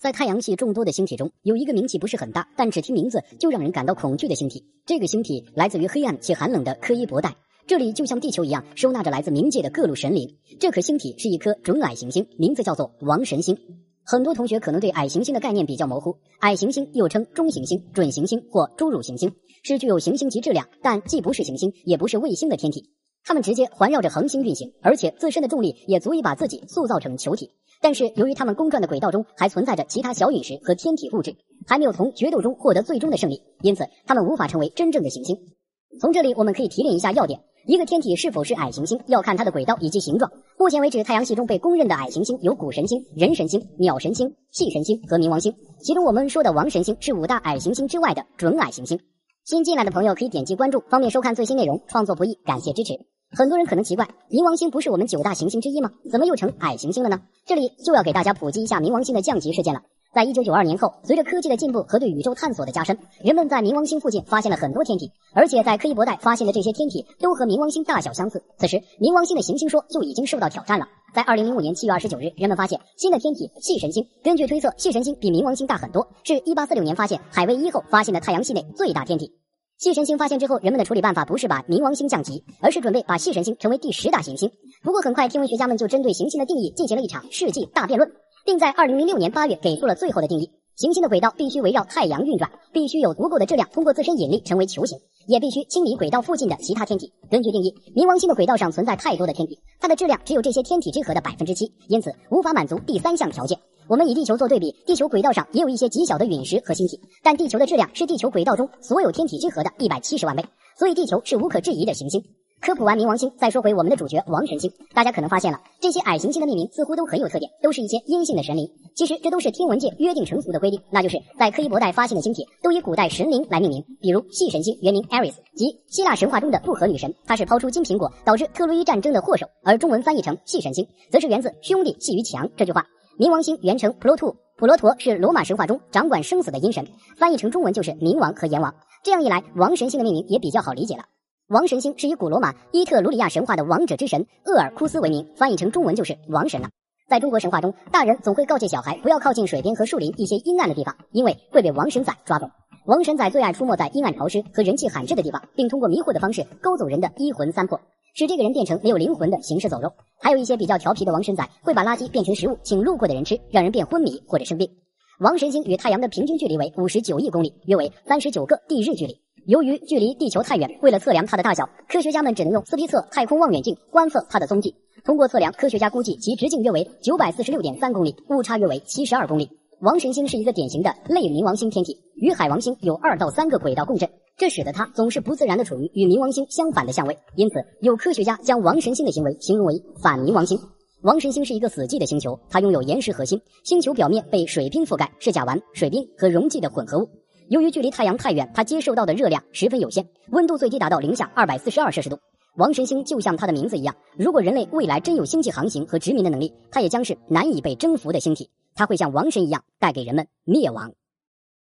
在太阳系众多的星体中，有一个名气不是很大，但只听名字就让人感到恐惧的星体。这个星体来自于黑暗且寒冷的柯伊伯带，这里就像地球一样，收纳着来自冥界的各路神灵。这颗星体是一颗准矮行星，名字叫做王神星。很多同学可能对矮行星的概念比较模糊，矮行星又称中行星、准行星或侏儒行星，是具有行星级质量，但既不是行星也不是卫星的天体。它们直接环绕着恒星运行，而且自身的重力也足以把自己塑造成球体。但是由于它们公转的轨道中还存在着其他小陨石和天体物质，还没有从决斗中获得最终的胜利，因此它们无法成为真正的行星。从这里我们可以提炼一下要点：一个天体是否是矮行星，要看它的轨道以及形状。目前为止，太阳系中被公认的矮行星有谷神星、人神星、鸟神星、系神星和冥王星。其中我们说的王神星是五大矮行星之外的准矮行星。新进来的朋友可以点击关注，方便收看最新内容。创作不易，感谢支持。很多人可能奇怪，冥王星不是我们九大行星之一吗？怎么又成矮行星了呢？这里就要给大家普及一下冥王星的降级事件了。在一九九二年后，随着科技的进步和对宇宙探索的加深，人们在冥王星附近发现了很多天体，而且在柯伊伯带发现的这些天体都和冥王星大小相似。此时，冥王星的行星说就已经受到挑战了。在二零零五年七月二十九日，人们发现新的天体系神星。根据推测，系神星比冥王星大很多，是一八四六年发现海卫一后发现的太阳系内最大天体。系神星发现之后，人们的处理办法不是把冥王星降级，而是准备把系神星成为第十大行星。不过很快，天文学家们就针对行星的定义进行了一场世纪大辩论，并在二零零六年八月给出了最后的定义：行星的轨道必须围绕太阳运转，必须有足够的质量通过自身引力成为球形，也必须清理轨道附近的其他天体。根据定义，冥王星的轨道上存在太多的天体，它的质量只有这些天体之和的百分之七，因此无法满足第三项条件。我们以地球做对比，地球轨道上也有一些极小的陨石和星体，但地球的质量是地球轨道中所有天体之和的一百七十万倍，所以地球是无可置疑的行星。科普完冥王星，再说回我们的主角王神星。大家可能发现了，这些矮行星的命名似乎都很有特点，都是一些阴性的神灵。其实这都是天文界约定成俗的规定，那就是在柯伊伯带发现的星体都以古代神灵来命名。比如系神星原名 Ares，即希腊神话中的不和女神，她是抛出金苹果导致特洛伊战争的祸首，而中文翻译成系神星，则是源自兄弟系于墙这句话。冥王星原称普罗兔，普罗陀是罗马神话中掌管生死的阴神，翻译成中文就是冥王和阎王。这样一来，王神星的命名也比较好理解了。王神星是以古罗马伊特鲁里亚神话的王者之神厄尔库斯为名，翻译成中文就是王神了。在中国神话中，大人总会告诫小孩不要靠近水边和树林一些阴暗的地方，因为会被王神仔抓走。王神仔最爱出没在阴暗潮湿和人迹罕至的地方，并通过迷惑的方式勾走人的一魂三魄。使这个人变成没有灵魂的行尸走肉，还有一些比较调皮的王神仔会把垃圾变成食物，请路过的人吃，让人变昏迷或者生病。王神星与太阳的平均距离为五十九亿公里，约为三十九个地日距离。由于距离地球太远，为了测量它的大小，科学家们只能用斯皮策太空望远镜观测它的踪迹。通过测量，科学家估计其直径约为九百四十六点三公里，误差约为七十二公里。王神星是一个典型的类冥王星天体，与海王星有二到三个轨道共振。这使得它总是不自然的处于与冥王星相反的相位，因此有科学家将王神星的行为形容为反冥王星。王神星是一个死寂的星球，它拥有岩石核心，星球表面被水冰覆盖，是甲烷、水冰和溶剂的混合物。由于距离太阳太远，它接受到的热量十分有限，温度最低达到零下二百四十二摄氏度。王神星就像它的名字一样，如果人类未来真有星际航行和殖民的能力，它也将是难以被征服的星体，它会像王神一样带给人们灭亡。